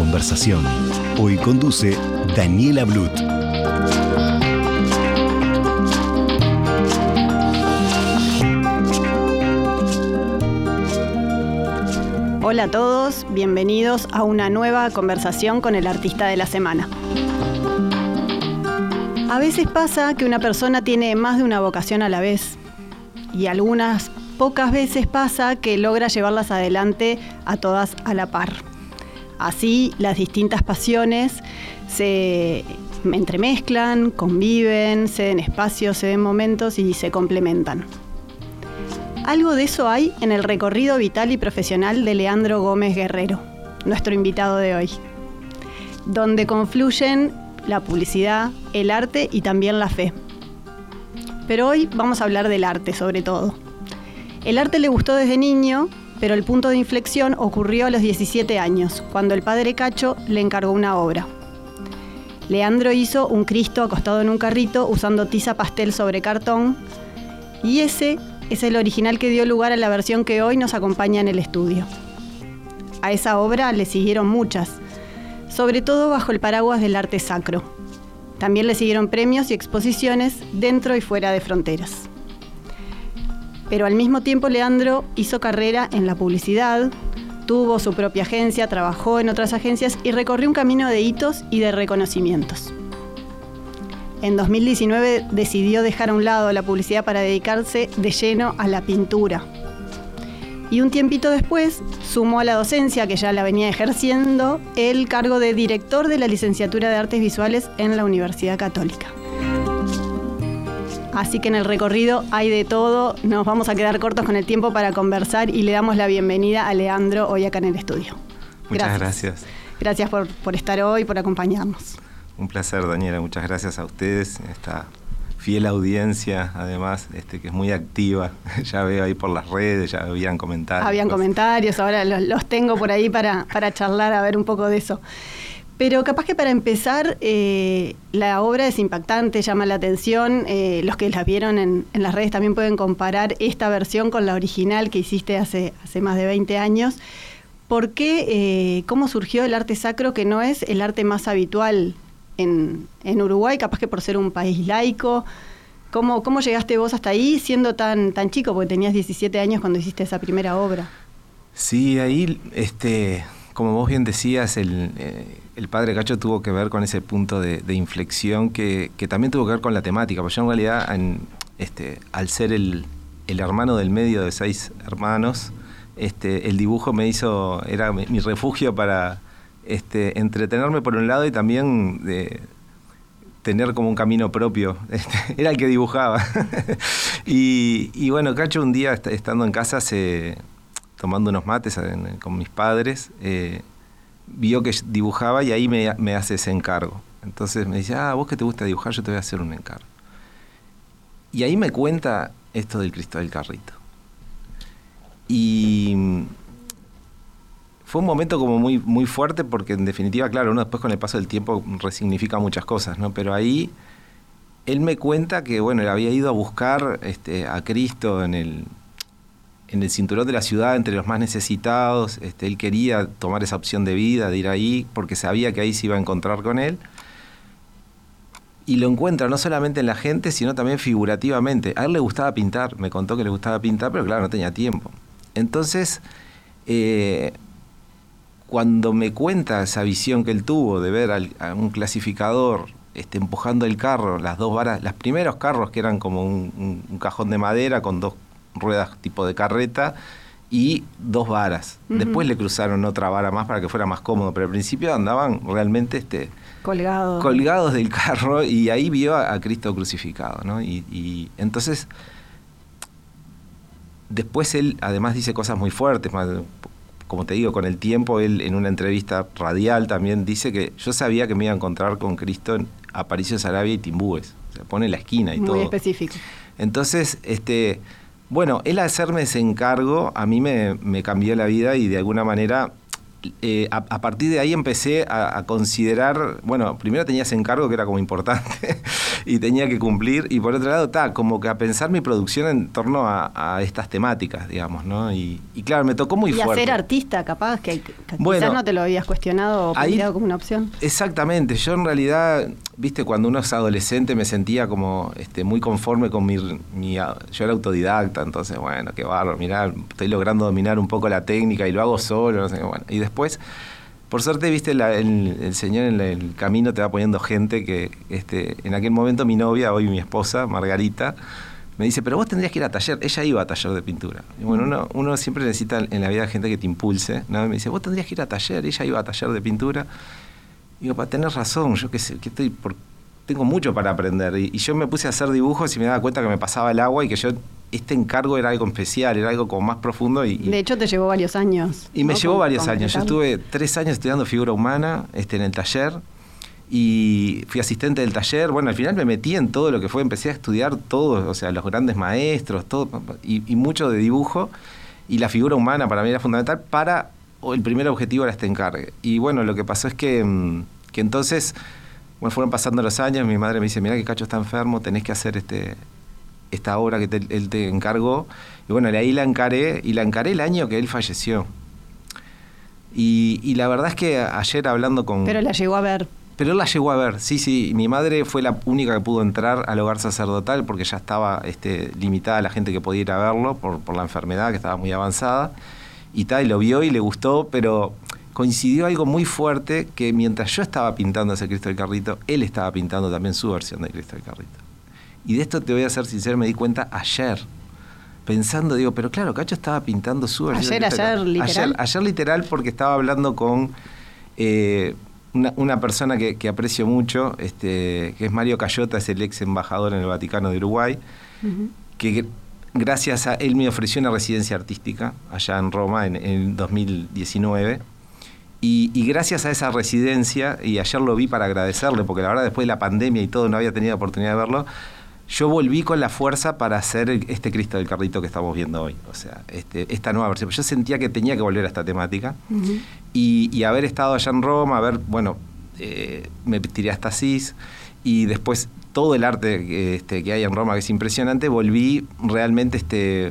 Conversación. Hoy conduce Daniela Blut. Hola a todos, bienvenidos a una nueva conversación con el artista de la semana. A veces pasa que una persona tiene más de una vocación a la vez y algunas pocas veces pasa que logra llevarlas adelante a todas a la par. Así las distintas pasiones se entremezclan, conviven, se den espacios, se den momentos y se complementan. Algo de eso hay en el recorrido vital y profesional de Leandro Gómez Guerrero, nuestro invitado de hoy, donde confluyen la publicidad, el arte y también la fe. Pero hoy vamos a hablar del arte sobre todo. El arte le gustó desde niño, pero el punto de inflexión ocurrió a los 17 años, cuando el padre Cacho le encargó una obra. Leandro hizo un Cristo acostado en un carrito usando tiza pastel sobre cartón, y ese es el original que dio lugar a la versión que hoy nos acompaña en el estudio. A esa obra le siguieron muchas, sobre todo bajo el paraguas del arte sacro. También le siguieron premios y exposiciones dentro y fuera de fronteras. Pero al mismo tiempo Leandro hizo carrera en la publicidad, tuvo su propia agencia, trabajó en otras agencias y recorrió un camino de hitos y de reconocimientos. En 2019 decidió dejar a un lado la publicidad para dedicarse de lleno a la pintura. Y un tiempito después sumó a la docencia, que ya la venía ejerciendo, el cargo de director de la licenciatura de Artes Visuales en la Universidad Católica. Así que en el recorrido hay de todo, nos vamos a quedar cortos con el tiempo para conversar y le damos la bienvenida a Leandro hoy acá en el estudio. Muchas gracias. Gracias, por, por estar hoy, por acompañarnos. Un placer, Daniela. Muchas gracias a ustedes. Esta fiel audiencia, además, este, que es muy activa. ya veo ahí por las redes, ya habían comentarios. Habían comentarios, ahora los, los, tengo por ahí para, para charlar, a ver un poco de eso. Pero capaz que para empezar, eh, la obra es impactante, llama la atención. Eh, los que la vieron en, las redes también pueden comparar esta versión con la original que hiciste hace, hace más de 20 años. ¿Por qué, eh, cómo surgió el arte sacro que no es el arte más habitual en, en, Uruguay, capaz que por ser un país laico. ¿Cómo, ¿Cómo llegaste vos hasta ahí siendo tan, tan chico? Porque tenías 17 años cuando hiciste esa primera obra. Sí, ahí, este, como vos bien decías, el, el padre Cacho tuvo que ver con ese punto de, inflexión que, también tuvo que ver con la temática. Porque yo en realidad, este, al ser el, hermano del medio de seis hermanos, este, el dibujo me hizo, era mi, refugio para este, entretenerme por un lado y también tener como un camino propio. Era el que dibujaba. y, bueno, Cacho un día estando en casa, tomando unos mates en, con mis padres, eh, vio que dibujaba y ahí me, me, hace ese encargo. Entonces me dice, ah, vos que te gusta dibujar, yo te voy a hacer un encargo. Y ahí me cuenta esto del Cristo del Carrito. Y fue un momento como muy, muy fuerte porque en definitiva, claro, uno después con el paso del tiempo resignifica muchas cosas, ¿no? Pero ahí él me cuenta que, bueno, él había ido a buscar este, a Cristo en el, en el cinturón de la ciudad, entre los más necesitados. Este, él quería tomar esa opción de vida, de ir ahí, porque sabía que ahí se iba a encontrar con él. Y lo encuentra no solamente en la gente, sino también figurativamente. A él le gustaba pintar, me contó que le gustaba pintar, pero claro, no tenía tiempo. Entonces, eh, cuando me cuenta esa visión que él tuvo de ver a un clasificador este, empujando el carro, las dos varas, los primeros carros que eran como un, un, cajón de madera con dos ruedas tipo de carreta y dos varas. Uh -huh. Después le cruzaron otra vara más para que fuera más cómodo, pero al principio andaban realmente este, colgados. colgados del carro y ahí vio a, a Cristo crucificado. ¿no? Y, y entonces después él además dice cosas muy fuertes, como te digo, con el tiempo él en una entrevista radial también dice que yo sabía que me iba a encontrar con Cristo en Aparicio Sarabia y Timbúes. O sea, pone la esquina y todo. Muy específico. Entonces, este, bueno, él hacerme ese encargo a mí me, me cambió la vida y de alguna manera eh, a, partir de ahí empecé a, considerar, bueno, primero tenía ese encargo que era como importante y tenía que cumplir, y por otro lado, está como que a pensar mi producción en torno a, estas temáticas, digamos, ¿no? Y, claro, me tocó muy fuerte. Y ser artista, capaz, que, quizás no te lo habías cuestionado o ahí, como una opción. Exactamente, yo en realidad, viste, cuando uno es adolescente me sentía como este, muy conforme con mi, mi, Yo era autodidacta, entonces, bueno, qué barro, mirá, estoy logrando dominar un poco la técnica y lo hago solo, no sé, bueno. Y después, por suerte, viste, el, Señor en el camino te va poniendo gente que este, en aquel momento mi novia, hoy mi esposa, Margarita, me dice, pero vos tendrías que ir a taller. Ella iba a taller de pintura. Y bueno, uno, siempre necesita en la vida gente que te impulse. ¿no? me dice, vos tendrías que ir a taller. Ella iba a taller de pintura. Y digo, para tener razón, yo qué sé, que estoy por, tengo mucho para aprender. Y, y, yo me puse a hacer dibujos y me daba cuenta que me pasaba el agua y que yo este encargo era algo especial, era algo como más profundo. Y, de hecho, te llevó varios años. Y me llevó varios años. Yo estuve tres años estudiando figura humana este, en el taller y fui asistente del taller. Bueno, al final me metí en todo lo que fue, empecé a estudiar todo, o sea, los grandes maestros, todo, y, mucho de dibujo. Y la figura humana para mí era fundamental para, el primer objetivo era este encargue. Y bueno, lo que pasó es que, mm, que entonces, bueno, fueron pasando los años, mi madre me dice, mira que Cacho está enfermo, tenés que hacer este esta obra que él te encargó. Y bueno, ahí la encaré, y la encaré el año que él falleció. Y, la verdad es que ayer hablando con... Pero la llegó a ver. Pero él la llegó a ver, sí, sí. Mi madre fue la única que pudo entrar al hogar sacerdotal porque ya estaba este, limitada la gente que podía ir a verlo por, por la enfermedad que estaba muy avanzada. Y tal, y lo vio y le gustó, pero coincidió algo muy fuerte que mientras yo estaba pintando ese Cristo del Carrito, él estaba pintando también su versión de Cristo del Carrito. Y de esto te voy a ser sincero, me di cuenta ayer. Pensando, digo, pero claro, Cacho estaba pintando su Ayer, ayer, literal. Ayer, literal porque estaba hablando con eh, una, persona que, aprecio mucho, este, que es Mario Cayota, es el ex embajador en el Vaticano de Uruguay, que gracias a él me ofreció una residencia artística allá en Roma en, en 2019. Y, y, gracias a esa residencia, y ayer lo vi para agradecerle, porque la verdad después de la pandemia y todo no había tenido oportunidad de verlo, yo volví con la fuerza para hacer este Cristo del Carrito que estamos viendo hoy. O sea, este, esta nueva versión. Yo sentía que tenía que volver a esta temática. y, haber estado allá en Roma, haber, bueno, eh, me tiré hasta Asís y después todo el arte este, que hay en Roma, que es impresionante, volví realmente este,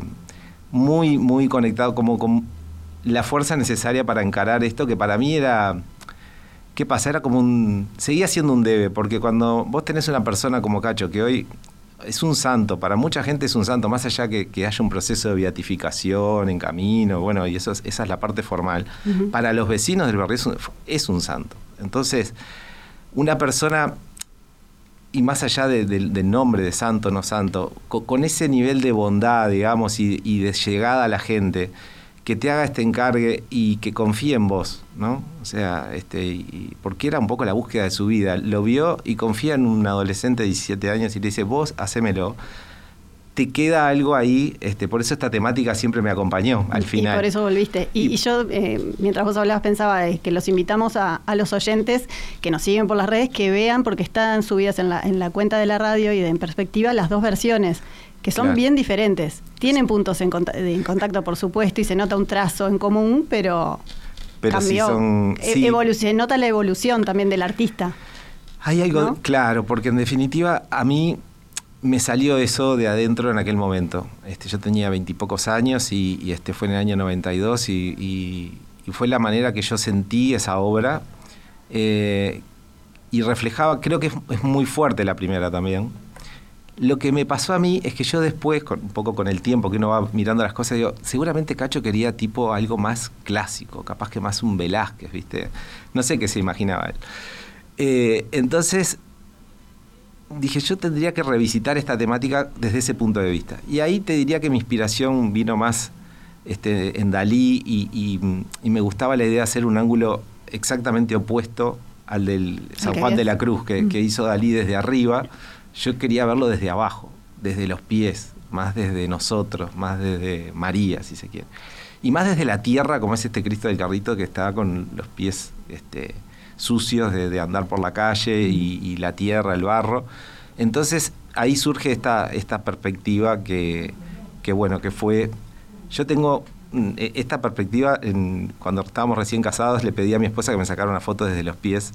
muy, muy conectado, como con la fuerza necesaria para encarar esto, que para mí era... ¿Qué pasa? Era como un. Seguía siendo un debe, porque cuando vos tenés una persona como Cacho, que hoy es un santo, para mucha gente es un santo, más allá que, que haya un proceso de beatificación en camino, bueno, y eso esa es la parte formal. Para los vecinos del barrio es un, santo. Entonces, una persona, y más allá del nombre de santo, no santo, con, ese nivel de bondad, digamos, y de llegada a la gente, que te haga este encargue y que confíe en vos, ¿no? O sea, este, porque era un poco la búsqueda de su vida. Lo vio y confía en un adolescente de 17 años y le dice, vos hacémelo. Te queda algo ahí, este, por eso esta temática siempre me acompañó al final. Y por eso volviste. Y, yo, eh, mientras vos hablabas, pensaba que los invitamos a, los oyentes que nos siguen por las redes, que vean, porque están subidas en la, en la cuenta de la radio y de En Perspectiva, las dos versiones que son bien diferentes. Tienen puntos en, contacto, por supuesto, y se nota un trazo en común, pero, pero cambió. son, e-, se nota la evolución también del artista. Hay algo, claro, porque en definitiva a mí me salió eso de adentro en aquel momento. Este, yo tenía veintipocos años y, este fue en el año 92 y, y, fue la manera que yo sentí esa obra eh, y reflejaba, creo que es muy fuerte la primera también, lo que me pasó a mí es que yo después, un poco con el tiempo que uno va mirando las cosas, digo, seguramente Cacho quería tipo algo más clásico, capaz que más un Velázquez, ¿viste? No sé qué se imaginaba él. Eh, entonces dije, yo tendría que revisitar esta temática desde ese punto de vista. Y ahí te diría que mi inspiración vino más este, en Dalí y, me gustaba la idea de hacer un ángulo exactamente opuesto al del San Juan de la Cruz, que, que hizo Dalí desde arriba yo quería verlo desde abajo, desde los pies, más desde nosotros, más desde María, si se quiere. Y más desde la tierra, como es este Cristo del carrito que está con los pies este, sucios de, andar por la calle y, la tierra, el barro. Entonces ahí surge esta, esta perspectiva que, que, bueno, que fue... Yo tengo mm, e, esta perspectiva, cuando estábamos recién casados, le pedí a mi esposa que me sacara una foto desde los pies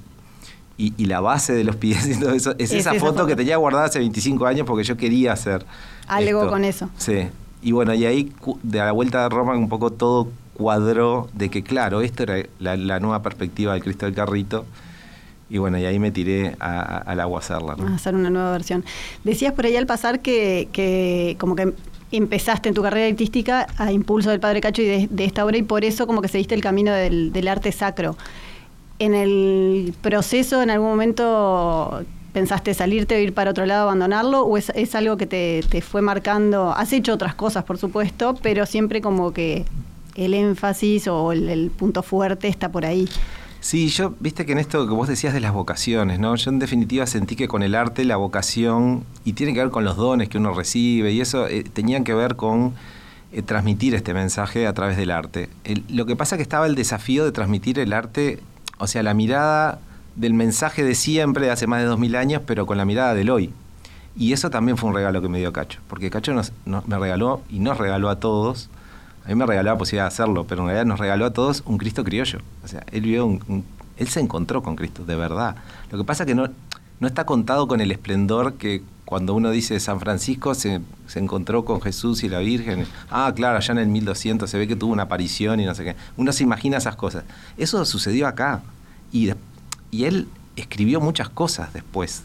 y, la base de los pies y todo eso, es, esa, foto, que tenía guardada hace 25 años porque yo quería hacer. Algo con eso. Sí. Y bueno, y ahí de la vuelta de Roma un poco todo cuadró de que, claro, esto era la, nueva perspectiva del Cristo del Carrito. Y bueno, y ahí me tiré al agua a hacerla. A hacer una nueva versión. Decías por ahí al pasar que, que como que empezaste en tu carrera artística a impulso del Padre Cacho y de, esta obra y por eso como que seguiste el camino del, del arte sacro en el proceso, en algún momento pensaste salirte o ir para otro lado, abandonarlo, o es, algo que te, fue marcando? Has hecho otras cosas, por supuesto, pero siempre como que el énfasis o el, punto fuerte está por ahí. Sí, yo, viste que en esto que vos decías de las vocaciones, ¿no? Yo en definitiva sentí que con el arte la vocación, y tiene que ver con los dones que uno recibe, y eso eh, tenían que ver con eh, transmitir este mensaje a través del arte. lo que pasa es que estaba el desafío de transmitir el arte o sea, la mirada del mensaje de siempre, de hace más de dos mil años, pero con la mirada del hoy. Y eso también fue un regalo que me dio Cacho, porque Cacho nos, me regaló y nos regaló a todos, a mí me regaló la posibilidad de hacerlo, pero en realidad nos regaló a todos un Cristo criollo. O sea, él vio un, él se encontró con Cristo, de verdad. Lo que pasa es que no, no está contado con el esplendor que cuando uno dice San Francisco se, se, encontró con Jesús y la Virgen. Ah, claro, allá en el 1200 se ve que tuvo una aparición y no sé qué. Uno se imagina esas cosas. Eso sucedió acá. Y, y él escribió muchas cosas después.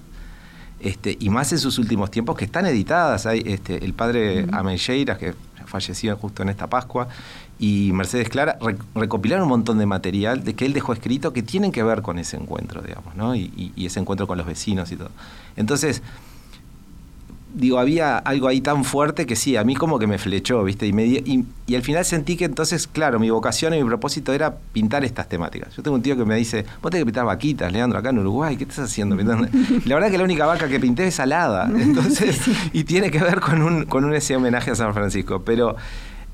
Este, y más en sus últimos tiempos que están editadas. Hay, este, el padre uh que falleció justo en esta Pascua, y Mercedes Clara recopilaron un montón de material de que él dejó escrito que tienen que ver con ese encuentro, digamos, ¿no? Y, y, ese encuentro con los vecinos y todo. Entonces, digo, había algo ahí tan fuerte que sí, a mí como que me flechó, ¿viste? Y, me, y, y, al final sentí que entonces, claro, mi vocación y mi propósito era pintar estas temáticas. Yo tengo un tío que me dice, vos tenés que pintar vaquitas, Leandro, acá en Uruguay, ¿qué estás haciendo? la verdad que la única vaca que pinté es alada, entonces, y tiene que ver con un, con un ese homenaje a San Francisco, pero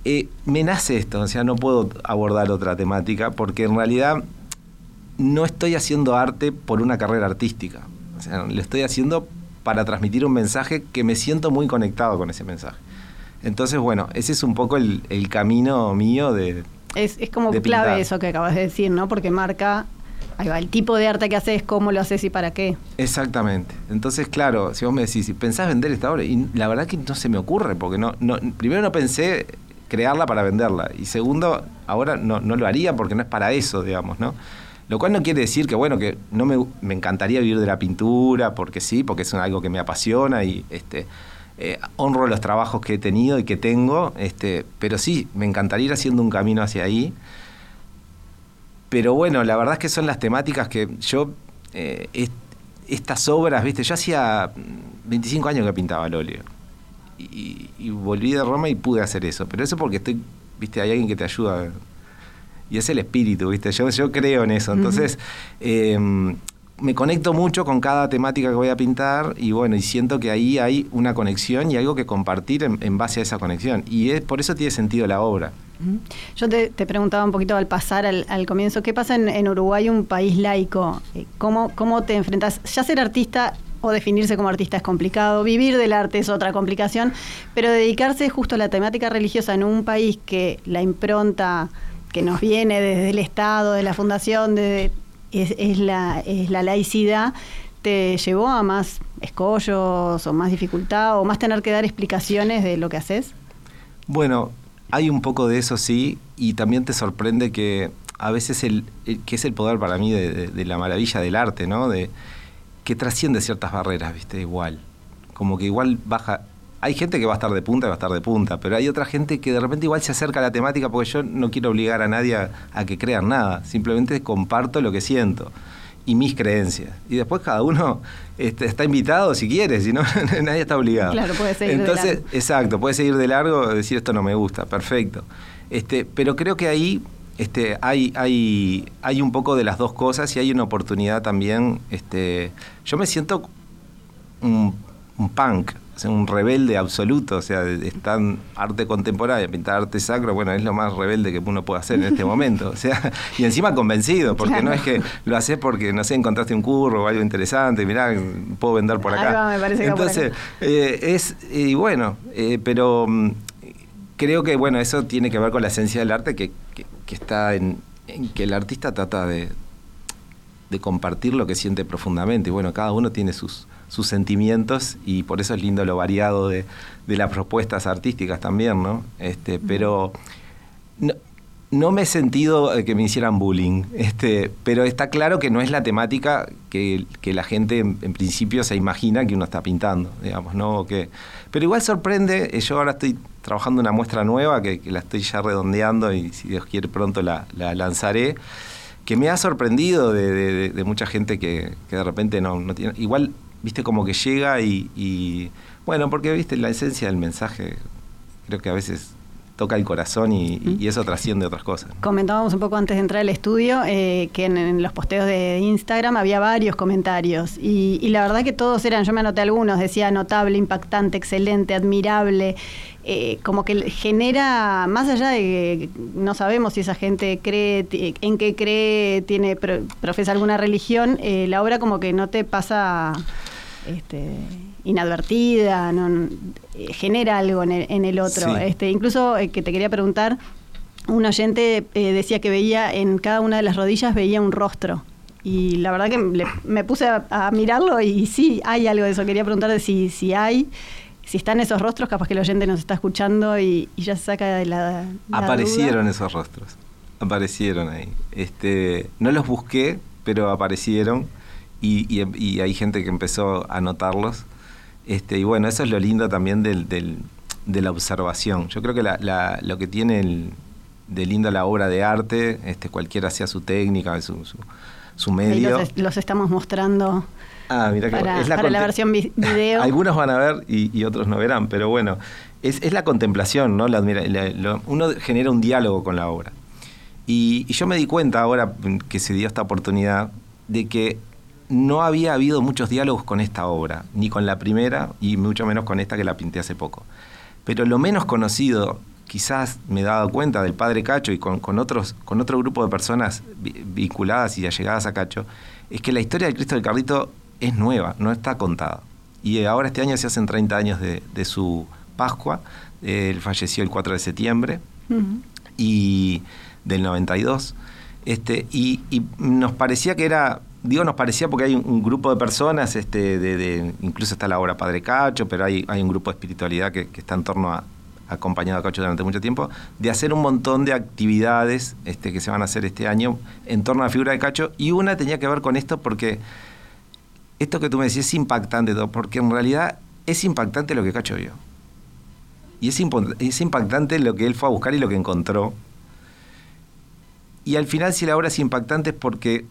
eh, me nace esto, o sea, no puedo abordar otra temática porque en realidad no estoy haciendo arte por una carrera artística, o sea, lo estoy haciendo para transmitir un mensaje que me siento muy conectado con ese mensaje. Entonces, bueno, ese es un poco el, camino mío de... Es, como clave eso que acabas de decir, ¿no? Porque marca Ahí va, el tipo de arte que haces, cómo lo haces y para qué. Exactamente. Entonces, claro, si vos me decís, ¿pensás vender esta obra? Y la verdad que no se me ocurre, porque no, no primero no pensé crearla para venderla. Y segundo, ahora no, no lo haría porque no es para eso, digamos, ¿no? Lo cual no quiere decir que, bueno, que no me, me encantaría vivir de la pintura, porque sí, porque es algo que me apasiona y este, eh, honro los trabajos que he tenido y que tengo, este, pero sí, me encantaría ir haciendo un camino hacia ahí. Pero bueno, la verdad es que son las temáticas que yo, eh, estas obras, viste, yo hacía 25 años que pintaba el óleo. Y, y, volví de Roma y pude hacer eso. Pero eso porque estoy, viste, hay alguien que te ayuda y es el espíritu, ¿viste? Yo, yo creo en eso. Entonces, em, me conecto mucho con cada temática que voy a pintar y bueno, y siento que ahí hay una conexión y algo que compartir en, base a esa conexión. Y es, por eso tiene sentido la obra. Yo te, preguntaba un poquito al pasar al, comienzo, ¿qué pasa en, Uruguay, un país laico? Eh, ¿Cómo, ¿Cómo te enfrentas? Ya ser artista o definirse como artista es complicado, vivir del arte es otra complicación, pero dedicarse justo a la temática religiosa en un país que la impronta que nos viene desde el Estado, de la Fundación, de, es, la, es la laicidad, te llevó a más escollos o más dificultad o más tener que dar explicaciones de lo que haces? Bueno, hay un poco de eso sí, y también te sorprende que a veces el, que es el poder para mí de, de, la maravilla del arte, ¿no? De que trasciende ciertas barreras, ¿viste? Igual. Como que igual baja hay gente que va a estar de punta y va a estar de punta, pero hay otra gente que de repente igual se acerca a la temática porque yo no quiero obligar a nadie a, que crean nada, simplemente comparto lo que siento y mis creencias. Y después cada uno este, está invitado si quiere, si no, nadie está obligado. Claro, puede seguir Entonces, de largo. exacto, puede seguir de largo, decir esto no me gusta, perfecto. Este, pero creo que ahí este, hay, hay, hay un poco de las dos cosas y hay una oportunidad también. Este, yo me siento un, un punk, un rebelde absoluto, o sea, están arte contemporáneo, pintar arte sacro, bueno, es lo más rebelde que uno puede hacer en este momento, o sea, y encima convencido, porque no es que lo haces porque, no sé, encontraste un curro o algo interesante, mirá, puedo vender por acá. me parece Entonces, eh, es, y bueno, eh, pero mm, creo que, bueno, eso tiene que ver con la esencia del arte que, está en, que el artista trata de, de compartir lo que siente profundamente, y bueno, cada uno tiene sus sus sentimientos y por eso es lindo lo variado de, las propuestas artísticas también, ¿no? Este, pero no, me he sentido que me hicieran bullying, este, pero está claro que no es la temática que, la gente en, principio se imagina que uno está pintando, digamos, ¿no? Que, pero igual sorprende, eh, yo ahora estoy trabajando una muestra nueva que, la estoy ya redondeando y si Dios quiere pronto la, lanzaré que me ha sorprendido de, mucha gente que, de repente no, no tiene. Igual viste, como que llega y, bueno, porque, viste, la esencia del mensaje creo que a veces toca el corazón y, eso trasciende otras cosas. Comentábamos un poco antes de entrar al estudio eh, que en, los posteos de Instagram había varios comentarios y, la verdad que todos eran, yo me anoté algunos, decía notable, impactante, excelente, admirable. Eh, como que genera, más allá de que no sabemos si esa gente cree, en qué cree, tiene profesa alguna religión, eh, la obra como que no te pasa este, inadvertida, no, genera algo en el, otro. Este, incluso eh, que te quería preguntar, un oyente eh, decía que veía en cada una de las rodillas veía un rostro. Y la verdad que me puse a, mirarlo y sí, hay algo de eso. Quería preguntar si, si hay, si están esos rostros, capaz que el oyente nos está escuchando y, ya se saca de la... aparecieron esos rostros, aparecieron ahí. Este, no los busqué, pero aparecieron y, hay gente que empezó a notarlos. Este, y bueno, eso es lo lindo también del, de la observación. Yo creo que lo que tiene de lindo la obra de arte, este, cualquiera sea su técnica, su, su, medio. Los, estamos mostrando ah, para, es la, la, versión video. Algunos van a ver y, otros no verán, pero bueno, es, la contemplación, ¿no? La, uno genera un diálogo con la obra. y yo me di cuenta ahora que se dio esta oportunidad de que no había habido muchos diálogos con esta obra, ni con la primera y mucho menos con esta que la pinté hace poco. Pero lo menos conocido, quizás me he dado cuenta del padre Cacho y con, otros, con otro grupo de personas vinculadas y allegadas a Cacho, es que la historia del Cristo del Carrito es nueva, no está contada. Y ahora este año se hacen 30 años de, su Pascua, él falleció el 4 de septiembre y del 92. Este, y nos parecía que era digo nos parecía porque hay un, grupo de personas, este, de, incluso está la obra Padre Cacho, pero hay, hay un grupo de espiritualidad que, está en torno a acompañado a Cacho durante mucho tiempo, de hacer un montón de actividades este, que se van a hacer este año en torno a la figura de Cacho, y una tenía que ver con esto porque esto que tú me decías es impactante, porque en realidad es impactante lo que Cacho vio. Y es, es impactante lo que él fue a buscar y lo que encontró. Y al final, si la obra es impactante es porque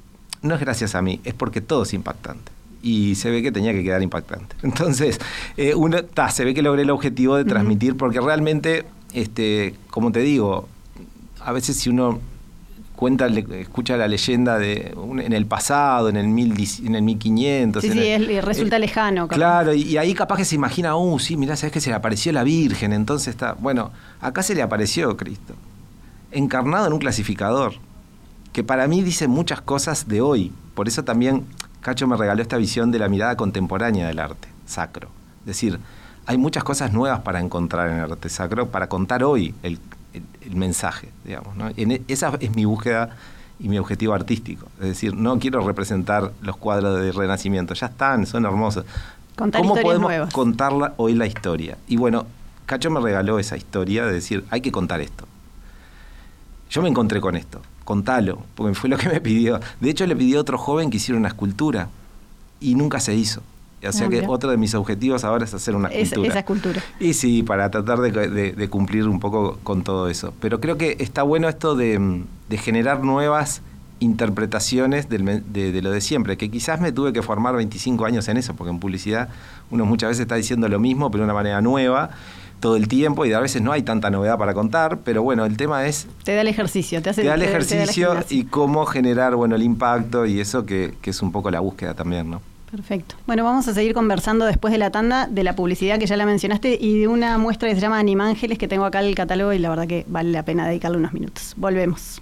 no es gracias a mí, es porque todo es impactante. Y se ve que tenía que quedar impactante. Entonces, eh, uno, se ve que logré el objetivo de transmitir, porque realmente, este, como te digo, a veces si uno cuenta, escucha la leyenda de en el pasado, en el, mil, en el 1500. Sí, sí, resulta lejano. Claro, y, ahí capaz que se imagina, uh, sí, mirá, sabes que se le apareció la Virgen, entonces está. Bueno, acá se le apareció Cristo, encarnado en un clasificador que para mí dice muchas cosas de hoy. Por eso también Cacho me regaló esta visión de la mirada contemporánea del arte sacro. Es decir, hay muchas cosas nuevas para encontrar en el arte sacro, para contar hoy el, mensaje, digamos. E, esa es mi búsqueda y mi objetivo artístico. Es decir, no quiero representar los cuadros de Renacimiento, ya están, son hermosos. ¿Cómo podemos contarla hoy la historia? Y bueno, Cacho me regaló esa historia de decir, hay que contar esto. Yo me encontré con esto contalo, porque fue lo que me pidió. De hecho, le pidió a otro joven que hiciera una escultura y nunca se hizo. O sea ah, que otro de mis objetivos ahora es hacer una escultura. esa escultura. Y sí, para tratar de, cumplir un poco con todo eso. Pero creo que está bueno esto de, generar nuevas interpretaciones de, de, lo de siempre, que quizás me tuve que formar 25 años en eso, porque en publicidad uno muchas veces está diciendo lo mismo, pero de una manera nueva todo el tiempo y a veces no hay tanta novedad para contar, pero bueno, el tema es... Te da el ejercicio, te hace... Te da el ejercicio y cómo generar, bueno, el impacto y eso que, es un poco la búsqueda también, ¿no? Perfecto. Bueno, vamos a seguir conversando después de la tanda de la publicidad que ya la mencionaste y de una muestra que se llama Animángeles que tengo acá en el catálogo y la verdad que vale la pena dedicarle unos minutos. Volvemos.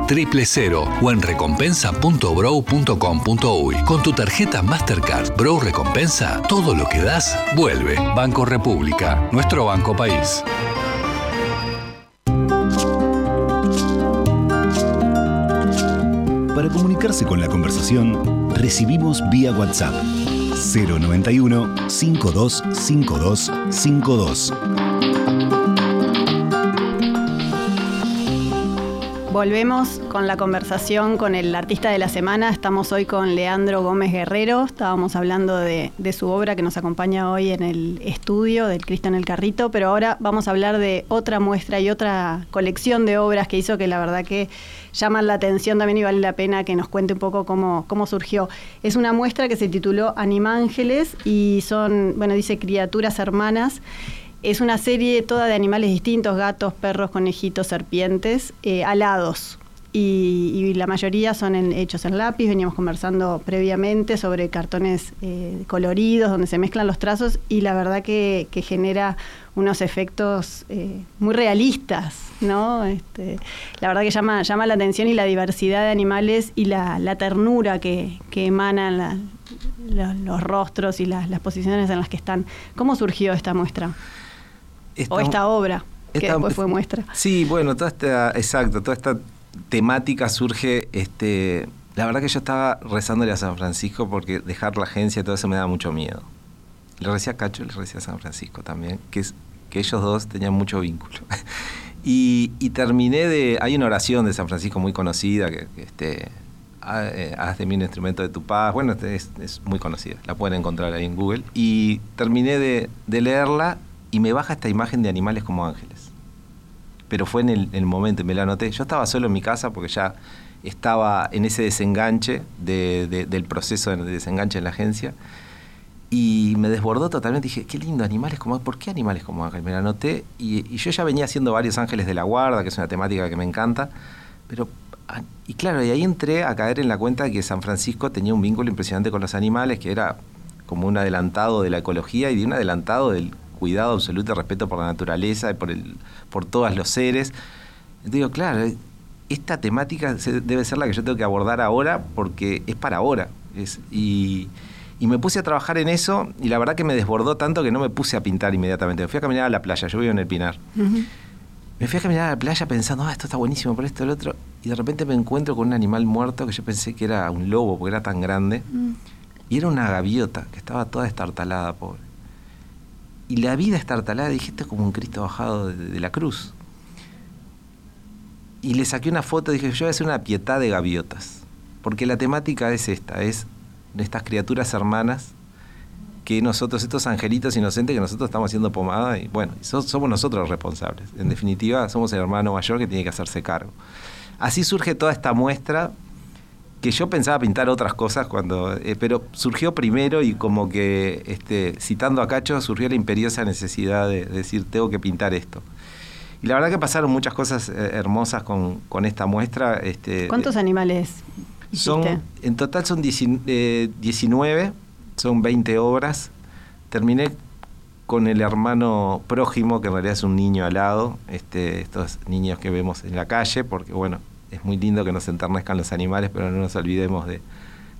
1996 triple cero o en recompensa.bro.com.uy. Con tu tarjeta Mastercard Bro Recompensa, todo lo que das vuelve. Banco República, nuestro banco país. Para comunicarse con la conversación, recibimos vía WhatsApp 091 525252. 52. Volvemos con la conversación con el artista de la semana. Estamos hoy con Leandro Gómez Guerrero. Estábamos hablando de, su obra que nos acompaña hoy en el estudio del Cristo en el Carrito, pero ahora vamos a hablar de otra muestra y otra colección de obras que hizo que la verdad que llaman la atención también y vale la pena que nos cuente un poco cómo, cómo surgió. Es una muestra que se tituló Animángeles y son, bueno, dice criaturas hermanas. Es una serie toda de animales distintos, gatos, perros, conejitos, serpientes, eh, alados. Y, la mayoría son hechos en lápiz. Veníamos conversando previamente sobre cartones eh, coloridos, donde se mezclan los trazos y la verdad que, genera unos efectos eh, muy realistas, ¿no? Este, la verdad que llama, llama la atención y la diversidad de animales y la, ternura que, emanan los rostros y las posiciones en las que están. ¿Cómo surgió esta muestra? O esta obra, que después fue muestra. Sí, bueno, toda esta, exacto, toda esta temática surge, este, la verdad que yo estaba rezándole a San Francisco porque dejar la agencia y todo eso me da mucho miedo. Le recía a Cacho y le recía a San Francisco también, que, es, que ellos dos tenían mucho vínculo. y, terminé de, hay una oración de San Francisco muy conocida, que, este, eh, haz de mí un instrumento de tu paz, bueno, es, es, muy conocida, la pueden encontrar ahí en Google. Y terminé de, de leerla y me baja esta imagen de animales como ángeles. Pero fue en el, momento, me la anoté. Yo estaba solo en mi casa porque ya estaba en ese desenganche del proceso de desenganche en la agencia. Y me desbordó totalmente. Dije, qué lindo, animales como ¿Por qué animales como ángeles? Me la anoté. Y, yo ya venía haciendo varios ángeles de la guarda, que es una temática que me encanta. Pero, ah, y claro, y ahí entré a caer en la cuenta que San Francisco tenía un vínculo impresionante con los animales, que era como un adelantado de la ecología y de un adelantado del cuidado absoluto respeto por la naturaleza y por, el, por todos los seres. digo, claro, esta temática debe ser la que yo tengo que abordar ahora porque es para ahora. y, me puse a trabajar en eso y la verdad que me desbordó tanto que no me puse a pintar inmediatamente. Me fui a caminar a la playa, yo vivo en el Pinar. Me fui a caminar a la playa pensando, ah, esto está buenísimo por esto, el otro. Y de repente me encuentro con un animal muerto que yo pensé que era un lobo porque era tan grande. Mm. Y era una gaviota que estaba toda estartalada, pobre y la vida estartalada, dije, esto es como un Cristo bajado de, la cruz. Y le saqué una foto, dije, yo voy a hacer una pietad de gaviotas. Porque la temática es esta, es de estas criaturas hermanas que nosotros, estos angelitos inocentes que nosotros estamos haciendo pomada, y bueno, somos nosotros los responsables. En definitiva, somos el hermano mayor que tiene que hacerse cargo. Así surge toda esta muestra que yo pensaba pintar otras cosas cuando eh, pero surgió primero y como que este, citando a Cacho surgió la imperiosa necesidad de, decir tengo que pintar esto y la verdad que pasaron muchas cosas eh, hermosas con, esta muestra este, ¿cuántos animales son en total son 19 eh, son 20 obras. Terminé con el hermano prójimo que en realidad es un niño al lado este, estos niños que vemos en la calle porque bueno es muy lindo que nos enternezcan los animales, pero no nos olvidemos de,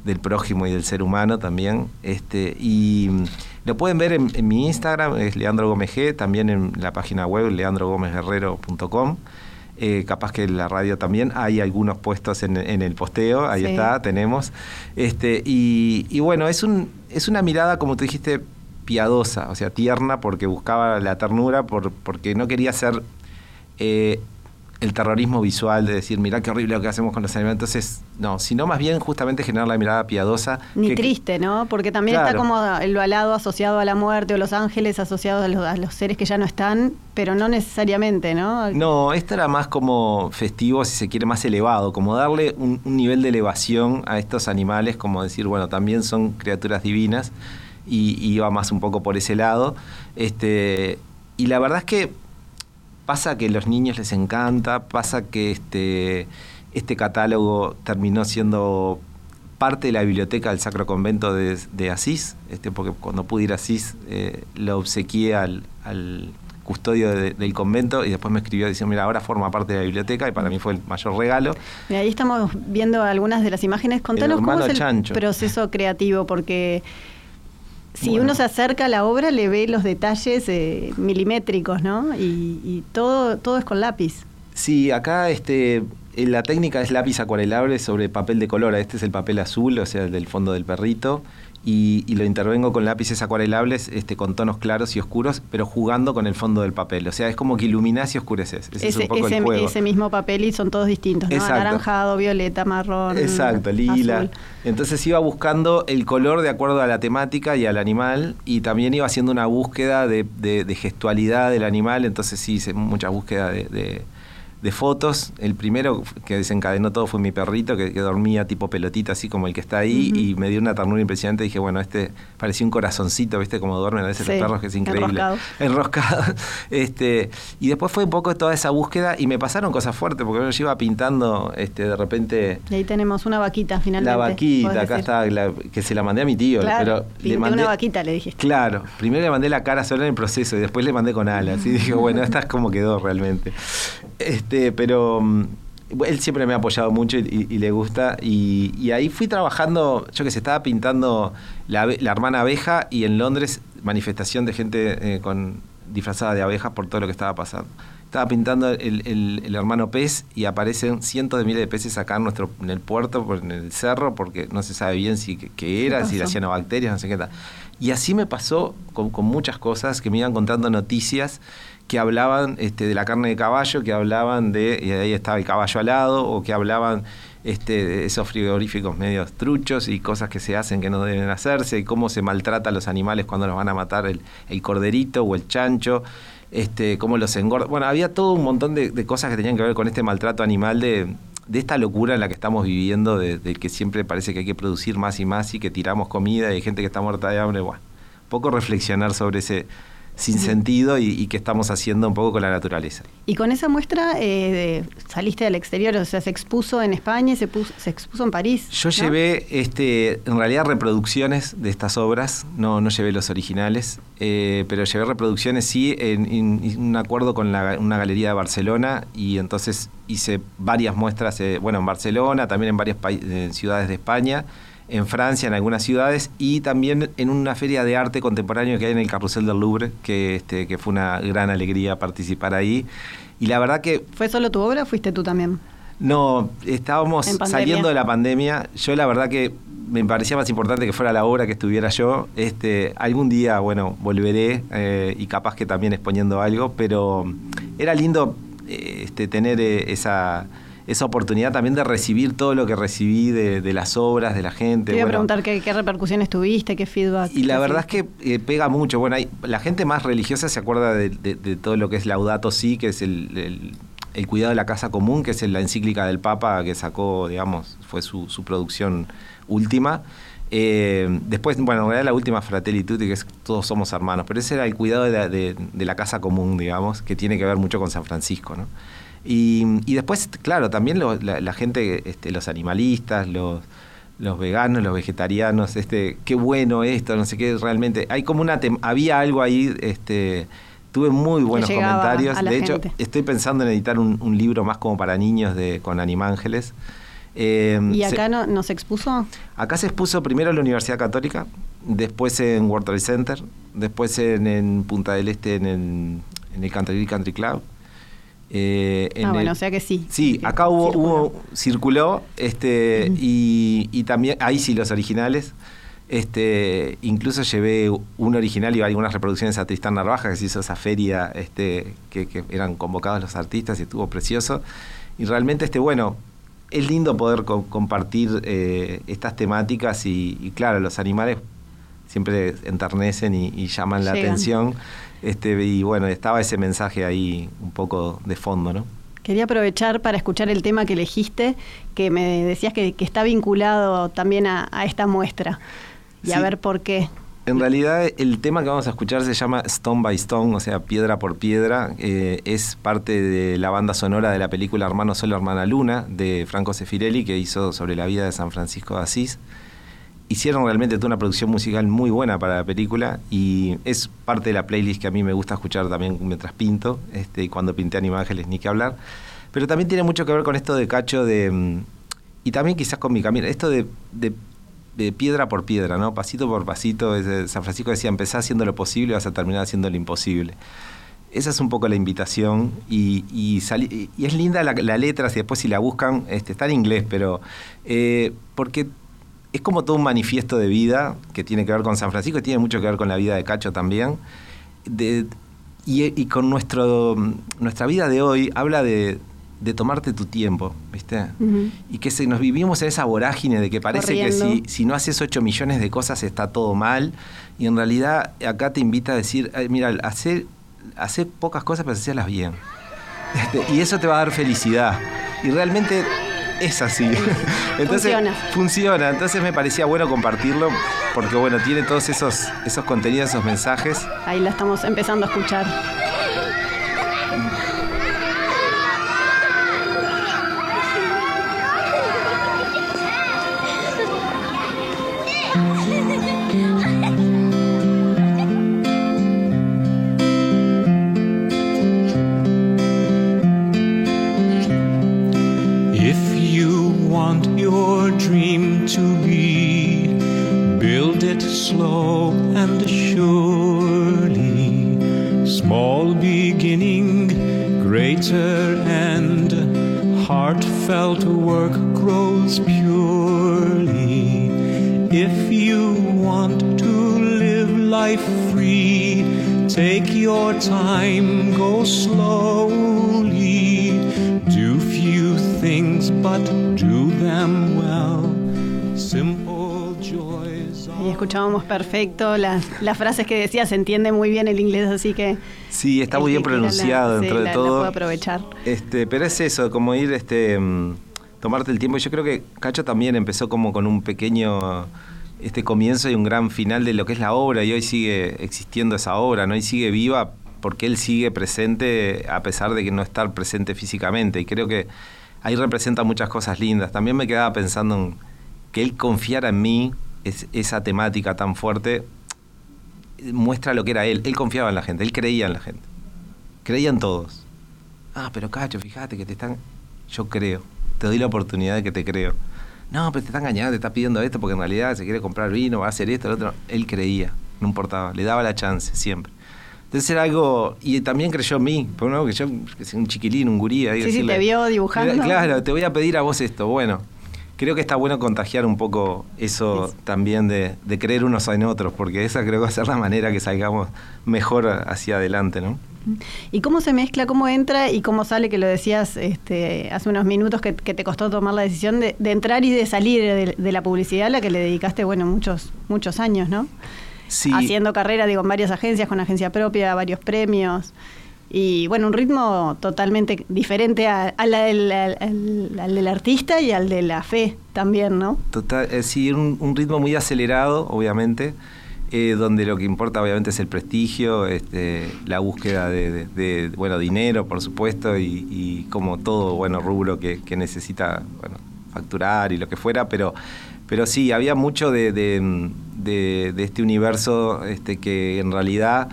del prójimo y del ser humano también. Este, y mm, lo pueden ver en, mi Instagram, es Leandro Gómez G, también en la página web leandrogomezguerrero.com. Eh, capaz que en la radio también hay algunos puestos en, el posteo, ahí está, tenemos. Este, y, bueno, es, un, es una mirada, como tú dijiste, piadosa, o sea, tierna, porque buscaba la ternura, por, porque no quería ser eh, el terrorismo visual de decir, mirá qué horrible lo que hacemos con los animales. Entonces, no, sino más bien justamente generar la mirada piadosa. Ni triste, ¿no? Porque también está como el balado asociado a la muerte o los ángeles asociados a los, seres que ya no están, pero no necesariamente, ¿no? No, esto era más como festivo, si se quiere, más elevado, como darle un, nivel de elevación a estos animales, como decir, bueno, también son criaturas divinas, y, y iba más un poco por ese lado. Este, y la verdad es que pasa que a los niños les encanta, pasa que este, este catálogo terminó siendo parte de la biblioteca del Sacro Convento de, Asís, este, porque cuando pude ir a Asís eh, lo obsequié al, custodio del convento y después me escribió diciendo, mira, ahora forma parte de la biblioteca y para mí fue el mayor regalo. Y ahí estamos viendo algunas de las imágenes. Contanos cómo es el proceso creativo, porque si uno se acerca a la obra, le ve los detalles eh, milimétricos, ¿no? Y, todo, todo es con lápiz. Sí, acá este, la técnica es lápiz acuarelable sobre papel de color. Este es el papel azul, o sea, el del fondo del perrito y, lo intervengo con lápices acuarelables este, con tonos claros y oscuros, pero jugando con el fondo del papel. O sea, es como que iluminas y oscureces. Ese, es un poco el juego. ese, mismo papel y son todos distintos, ¿no? Anaranjado, violeta, marrón. Exacto, lila. Entonces iba buscando el color de acuerdo a la temática y al animal y también iba haciendo una búsqueda de, de gestualidad del animal. Entonces sí hice mucha búsqueda de de fotos. El primero que desencadenó todo fue mi perrito, que, dormía tipo pelotita, así como el que está ahí, y me dio una ternura impresionante. Dije, bueno, este parecía un corazoncito, ¿viste? Como duermen a veces los perros, que es increíble. Enroscado. este, y después fue un poco toda esa búsqueda, y me pasaron cosas fuertes, porque yo iba pintando este, de repente. Y ahí tenemos una vaquita finalmente. La vaquita, acá está, que se la mandé a mi tío. pero le mandé, una vaquita, le dijiste. Claro, primero le mandé la cara solo en el proceso, y después le mandé con alas. Y dije, bueno, esta es como quedó realmente. Este, pero mm, él siempre me ha apoyado mucho y, le gusta. Y, ahí fui trabajando, yo que se estaba pintando la, hermana abeja y en Londres manifestación de gente eh, con disfrazada de abejas por todo lo que estaba pasando. Estaba pintando el, hermano pez y aparecen cientos de miles de peces acá en, nuestro, en el puerto, en el cerro, porque no se sabe bien si qué era, si era cianobacterias, no sé qué tal. Y así me pasó con, con muchas cosas que me iban contando noticias que hablaban este, de la carne de caballo, que hablaban de, y ahí estaba el caballo alado, o que hablaban este, de esos frigoríficos medios truchos y cosas que se hacen que no deben hacerse, y cómo se maltrata a los animales cuando los van a matar el, corderito o el chancho, este, cómo los engorda. Bueno, había todo un montón de, cosas que tenían que ver con este maltrato animal de, de esta locura en la que estamos viviendo, de, que siempre parece que hay que producir más y más y que tiramos comida y hay gente que está muerta de hambre. Bueno, poco reflexionar sobre ese sin sentido y, que estamos haciendo un poco con la naturaleza. Y con esa muestra eh, saliste del exterior, o sea, se expuso en España, se, se expuso en París. Yo llevé, este, en realidad, reproducciones de estas obras, no, no llevé los originales, eh, pero llevé reproducciones, sí, en, un acuerdo con una galería de Barcelona y entonces hice varias muestras, eh, bueno, en Barcelona, también en varias ciudades de España en Francia, en algunas ciudades, y también en una feria de arte contemporáneo que hay en el Carrusel del Louvre, que, este, que fue una gran alegría participar ahí. Y la verdad que... ¿Fue solo tu obra o fuiste tú también? No, estábamos saliendo de la pandemia. Yo la verdad que me parecía más importante que fuera la obra que estuviera yo. Este, algún día, bueno, volveré eh, y capaz que también exponiendo algo, pero era lindo eh, este, tener eh, esa esa oportunidad también de recibir todo lo que recibí de, las obras, de la gente. Te iba a preguntar qué, repercusiones tuviste, qué feedback. Y la verdad es que eh, pega mucho. Bueno, hay, la gente más religiosa se acuerda de, todo lo que es Laudato Si, que es el, cuidado de la casa común, que es la encíclica del Papa que sacó, digamos, fue su, producción última. Eh, después, bueno, en realidad la última Fratelli Tutti, que es todos somos hermanos, pero ese era el cuidado de la, de la casa común, digamos, que tiene que ver mucho con San Francisco, ¿no? Y, después, claro, también la, gente, este, los animalistas, los, los veganos, los vegetarianos, este, qué bueno esto, no sé qué, realmente. Hay como una había algo ahí, este, tuve muy buenos comentarios. De hecho, estoy pensando en editar un, libro más como para niños de, con animángeles. ¿Y acá no, no, se expuso? Acá se expuso primero en la Universidad Católica, después en World Trade Center, después en, Punta del Este en el, en el Country, Country Club eh, ah, bueno, o sea que sí. Sí, acá hubo, circuló, este, y, también, ahí sí los originales. Este, incluso llevé un original y algunas reproducciones a Tristán Narvaja, que se hizo esa feria este, que, eran convocados los artistas y estuvo precioso. Y realmente, este, bueno, es lindo poder compartir eh, estas temáticas y, claro, los animales siempre enternecen y, llaman la atención. Este, y bueno, estaba ese mensaje ahí un poco de fondo, ¿no? Quería aprovechar para escuchar el tema que elegiste, que me decías que, está vinculado también a, esta muestra, y a ver por qué. En realidad el tema que vamos a escuchar se llama Stone by Stone, o sea, piedra por piedra. Eh, es parte de la banda sonora de la película Hermano Sol, Hermana Luna, de Franco Sefirelli, que hizo sobre la vida de San Francisco de Asís hicieron realmente toda una producción musical muy buena para la película y es parte de la playlist que a mí me gusta escuchar también mientras pinto, este, cuando pinté Animángeles ni que hablar. Pero también tiene mucho que ver con esto de Cacho de... Mm, y también quizás con mi camino, esto de, piedra por piedra, ¿no? Pasito por pasito. San Francisco decía, empezá haciendo lo posible vas a terminar haciendo lo imposible. Esa es un poco la invitación y, y, y es linda la, letra, si después si la buscan, este, está en inglés, pero eh, porque es como todo un manifiesto de vida que tiene que ver con San Francisco y tiene mucho que ver con la vida de Cacho también. y, con nuestro, nuestra vida de hoy habla de, tomarte tu tiempo, ¿viste? Y que se, nos vivimos en esa vorágine de que parece que si, si, no haces 8 millones de cosas está todo mal. Y en realidad acá te invita a decir, mira, hacer, hacer pocas cosas pero hacerlas bien. Este, y eso te va a dar felicidad. Y realmente es así. Entonces, funciona. Funciona. Entonces me parecía bueno compartirlo porque, bueno, tiene todos esos, esos contenidos, esos mensajes. Ahí la estamos empezando a escuchar. Escuchábamos perfecto, las, las frases que decía, se entiende muy bien el inglés, así que... Sí, está muy bien pronunciado dentro de todo. puedo aprovechar. Este, pero es eso, como ir, este, mm, tomarte el tiempo. Yo creo que Cacho también empezó como con un pequeño este comienzo y un gran final de lo que es la obra y hoy sigue existiendo esa obra, ¿no? Y sigue viva porque él sigue presente a pesar de que no estar presente físicamente. Y creo que ahí representa muchas cosas lindas. También me quedaba pensando en que él confiara en mí esa temática tan fuerte muestra lo que era él. Él confiaba en la gente, él creía en la gente. Creía en todos. Ah, pero Cacho, fíjate que te están... Yo creo. Te doy la oportunidad de que te creo. No, pero te está engañando, te está pidiendo esto porque en realidad se quiere comprar vino, va a hacer esto, lo otro. Él creía, no importaba, le daba la chance siempre. Entonces era algo, y también creyó en mí, porque no, que yo, que soy un chiquilín, un gurí. Ahí sí, sí, te vio dibujando. Claro, te voy a pedir a vos esto. Bueno, creo que está bueno contagiar un poco eso también de, creer unos en otros, porque esa creo que va a ser la manera que salgamos mejor hacia adelante, ¿no? ¿Y cómo se mezcla, cómo entra y cómo sale, que lo decías este, hace unos minutos, que, te costó tomar la decisión de, entrar y de salir de, la publicidad a la que le dedicaste, bueno, muchos, muchos años, ¿no? Sí. Haciendo carrera, digo, en varias agencias, con agencia propia, varios premios. Y bueno, un ritmo totalmente diferente a, al, del artista y al de la fe también, ¿no? Total, eh, sí, un, ritmo muy acelerado, obviamente, eh, donde lo que importa obviamente es el prestigio, este, la búsqueda de, bueno, dinero, por supuesto, y, como todo, bueno, rubro que, necesita, facturar y lo que fuera, pero, pero sí, había mucho de, de este universo este, que en realidad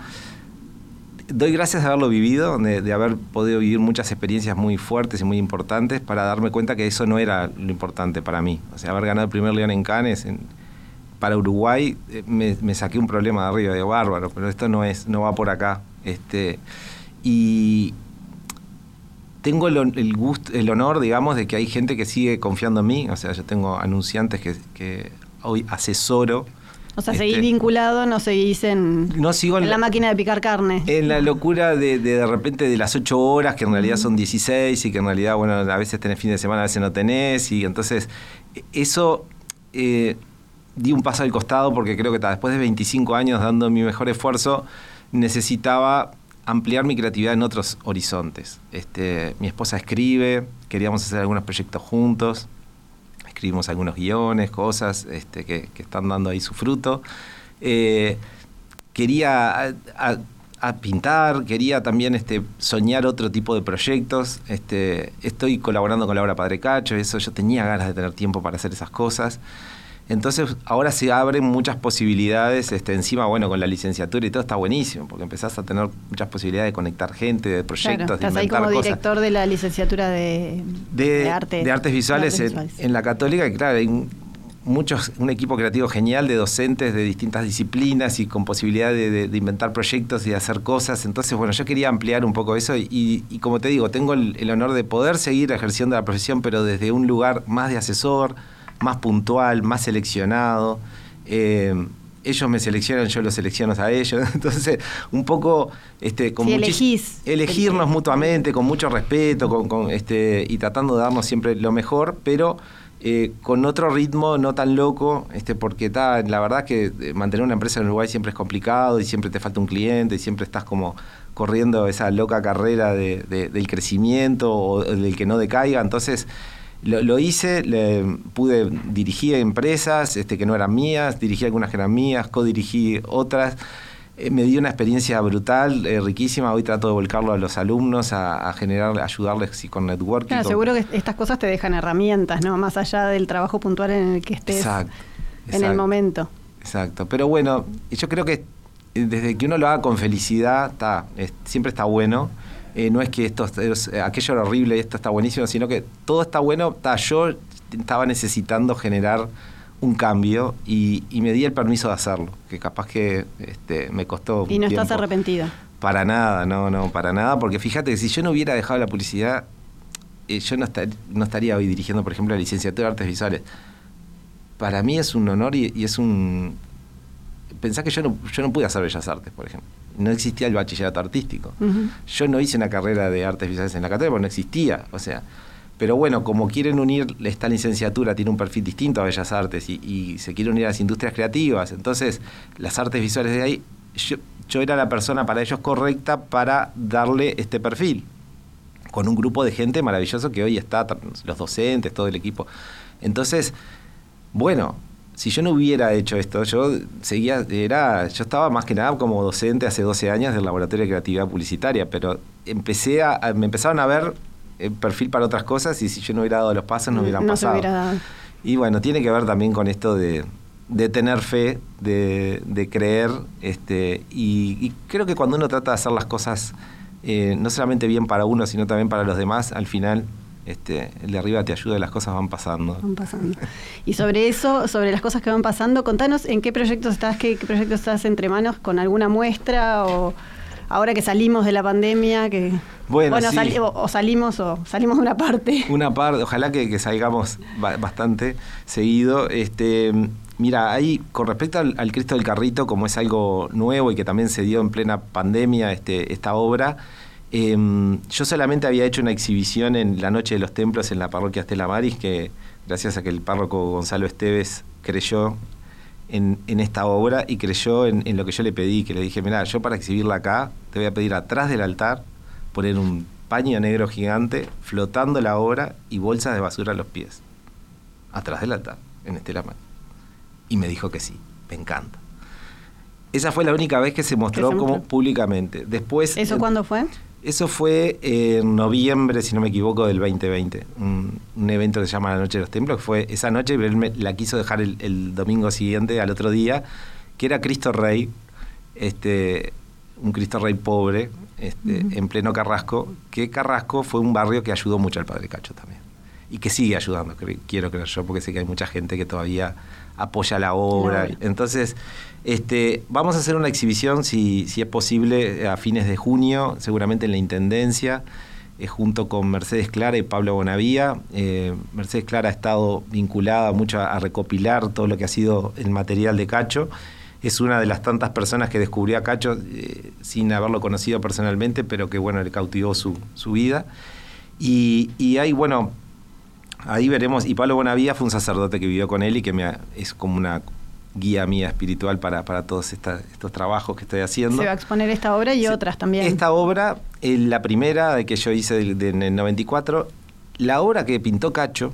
doy gracias de haberlo vivido, de, haber podido vivir muchas experiencias muy fuertes y muy importantes para darme cuenta que eso no era lo importante para mí. O sea, haber ganado el primer León en Cannes para Uruguay eh, me, saqué un problema de arriba, de bárbaro, pero esto no es, no va por acá. Este, y tengo el, gusto, el honor, digamos, de que hay gente que sigue confiando en mí. O sea, yo tengo anunciantes que hoy asesoro O sea, seguís este, vinculado, no seguís en, no sigo en, la, máquina de picar carne. En la locura de de, repente de las 8 horas, que en realidad son 16 y que en realidad, bueno, a veces tenés fin de semana, a veces no tenés. Y entonces, eso eh, di un paso al costado porque creo que después de 25 años dando mi mejor esfuerzo, necesitaba ampliar mi creatividad en otros horizontes. Este, mi esposa escribe, queríamos hacer algunos proyectos juntos escribimos algunos guiones, cosas este, que, están dando ahí su fruto. Eh, quería a, pintar, quería también este, soñar otro tipo de proyectos. Este, estoy colaborando con la obra Padre Cacho, eso yo tenía ganas de tener tiempo para hacer esas cosas. Entonces ahora se abren muchas posibilidades, este, encima, bueno, con la licenciatura y todo está buenísimo, porque empezás a tener muchas posibilidades de conectar gente, de proyectos, claro, estás ahí como director de la licenciatura de, de, arte, de artes visuales, en, la católica, y claro, hay muchos, un equipo creativo genial de docentes de distintas disciplinas y con posibilidad de, inventar proyectos y de hacer cosas. Entonces, bueno, yo quería ampliar un poco eso y, como te digo, tengo el honor de poder seguir ejerciendo la profesión, pero desde un lugar más de asesor, más puntual, más seleccionado. Eh, ellos me seleccionan, yo los selecciono a ellos. Entonces, un poco este, con elegís. elegirnos mutuamente, con mucho respeto, con, este, y tratando de darnos siempre lo mejor, pero eh, con otro ritmo no tan loco, este, porque está, la verdad que eh, mantener una empresa en Uruguay siempre es complicado y siempre te falta un cliente y siempre estás como corriendo esa loca carrera del crecimiento o del que no decaiga. Entonces, lo, hice, le, pude dirigir empresas este, que no eran mías, dirigí algunas que eran mías, co-dirigí otras. Eh, me dio una experiencia brutal, eh, riquísima. Hoy trato de volcarlo a los alumnos, a, generar, ayudarles con networking. Claro, seguro que estas cosas te dejan herramientas, ¿no? Más allá del trabajo puntual en el que estés en el momento. Exacto. Pero bueno, yo creo que desde que uno lo haga con felicidad, está, siempre está bueno. Eh, no es que esto es, eh, aquello era horrible y esto está buenísimo, sino que todo está bueno. yo estaba necesitando generar un cambio y, me di el permiso de hacerlo, que capaz que este, me costó. ¿Y no estás arrepentido? Para nada, no, no, para nada, porque fíjate que si yo no hubiera dejado la publicidad, eh, yo no, no, estaría hoy dirigiendo, por ejemplo, la licenciatura de artes visuales. Para mí es un honor y, es un. Pensá que yo no, yo no pude hacer bellas artes, por ejemplo no existía el bachillerato artístico. Yo no hice una carrera de artes visuales en la cátedra porque no existía. O sea, pero bueno, como quieren unir esta licenciatura, tiene un perfil distinto a Bellas Artes y, se quiere unir a las industrias creativas. Entonces, las artes visuales de ahí, yo, era la persona para ellos correcta para darle este perfil. Con un grupo de gente maravilloso que hoy está, los docentes, todo el equipo. Entonces, bueno, si yo no hubiera hecho esto, yo seguía, era, yo estaba más que nada como docente hace 12 años del Laboratorio de Creatividad Publicitaria, pero empecé a, me empezaron a ver el perfil para otras cosas y si yo no hubiera dado los pasos no hubieran pasado. hubiera dado. Y bueno, tiene que ver también con esto de, tener fe, de, creer, este, y, creo que cuando uno trata de hacer las cosas eh, no solamente bien para uno, sino también para los demás, al final este, el de arriba te ayuda y las cosas van pasando. Van pasando. Y sobre eso, sobre las cosas que van pasando, contanos en qué proyectos estás, qué, proyectos estás entre manos, con alguna muestra o ahora que salimos de la pandemia, que bueno, o, salimos o salimos de una parte. Una parte, ojalá que, salgamos bastante seguido. Este, mira, ahí con respecto al, al, Cristo del Carrito, como es algo nuevo y que también se dio en plena pandemia, este, esta obra. Em, yo solamente había hecho una exhibición en la Noche de los Templos en la parroquia Estela Maris, que gracias a que el párroco Gonzalo Esteves creyó en, esta obra y creyó en, lo que yo le pedí, que le dije, mira, yo para exhibirla acá te voy a pedir atrás del altar poner un paño negro gigante flotando la obra y bolsas de basura a los pies. Atrás del altar, en Estela Maris. Y me dijo que sí, me encanta. Esa fue la única vez que se mostró como públicamente. Después. ¿Eso cuándo fue? Eso fue en noviembre, si no me equivoco, del 2020. Un, evento que se llama La Noche de los Templos, que fue esa noche, pero él me, la quiso dejar el, domingo siguiente, al otro día, que era Cristo Rey, este, un Cristo Rey pobre, este, en pleno Carrasco, que Carrasco fue un barrio que ayudó mucho al Padre Cacho también. Y que sigue ayudando, quiero creer yo, porque sé que hay mucha gente que todavía apoya la obra. Entonces, este, vamos a hacer una exhibición, si, es posible, a fines de junio, seguramente en la Intendencia. eh, junto con Mercedes Clara y Pablo Bonavía. Eh, Mercedes Clara ha estado vinculada mucho a, recopilar todo lo que ha sido el material de Cacho. Es una de las tantas personas que descubrió a Cacho eh, sin haberlo conocido personalmente, pero que bueno, le cautivó su, vida. Y, y ahí, bueno, ahí veremos. Y Pablo Bonavía fue un sacerdote que vivió con él y que es como una guía mía espiritual para, para todos estos trabajos que estoy haciendo. Se va a exponer esta obra y otras también. Esta obra, la primera que yo hice en el 94, la obra que pintó Cacho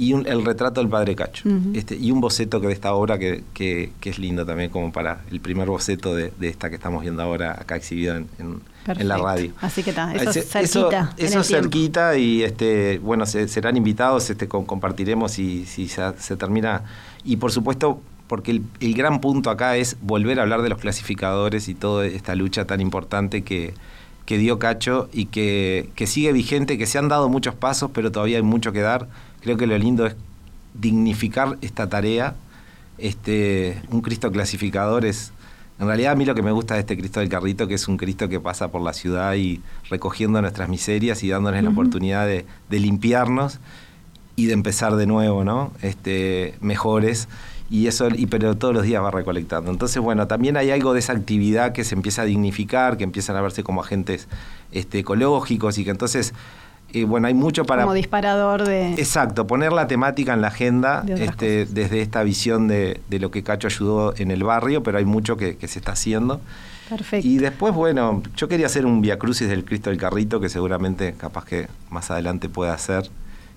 y el retrato del padre Cacho. este, y un boceto que de esta obra que, que, es lindo también como para el primer boceto de, esta que estamos viendo ahora acá exhibido en, en, la radio. Así que está, eso cerquita. Eso, cerquita y este, bueno, serán invitados, este, compartiremos si, si se termina. Y por supuesto porque el, gran punto acá es volver a hablar de los clasificadores y toda esta lucha tan importante que, dio Cacho y que, sigue vigente, que se han dado muchos pasos, pero todavía hay mucho que dar. Creo que lo lindo es dignificar esta tarea. Este, un Cristo clasificador es, en realidad a mí lo que me gusta de este Cristo del Carrito, que es un Cristo que pasa por la ciudad y recogiendo nuestras miserias y dándonos la oportunidad de, de, limpiarnos y de empezar de nuevo, ¿no? Este, mejores y eso y pero todos los días va recolectando. Entonces, bueno, también hay algo de esa actividad que se empieza a dignificar, que empiezan a verse como agentes este, ecológicos y que entonces eh, bueno, hay mucho para... Como disparador de... Exacto, poner la temática en la agenda este, desde esta visión de, de, lo que Cacho ayudó en el barrio, pero hay mucho que, se está haciendo. Perfecto. Y después, bueno, yo quería hacer un Via Crucis del Cristo del Carrito, que seguramente capaz que más adelante pueda hacer.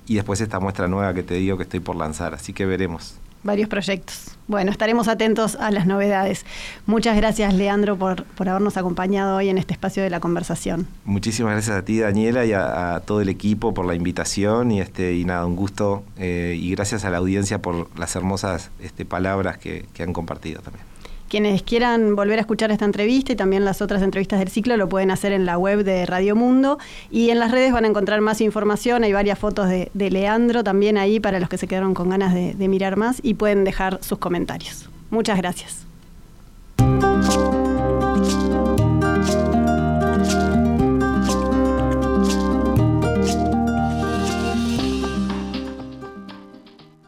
Y después esta muestra nueva que te digo que estoy por lanzar, así que veremos varios proyectos. Bueno, estaremos atentos a las novedades. Muchas gracias, Leandro, por, por habernos acompañado hoy en este espacio de la conversación. Muchísimas gracias a ti, Daniela, y a, todo el equipo por la invitación. Y, este, y nada, un gusto. Eh, y gracias a la audiencia por las hermosas este, palabras que han compartido también. Quienes quieran volver a escuchar esta entrevista y también las otras entrevistas del ciclo lo pueden hacer en la web de Radio Mundo y en las redes van a encontrar más información, hay varias fotos de, Leandro también ahí para los que se quedaron con ganas de mirar más y pueden dejar sus comentarios. Muchas gracias.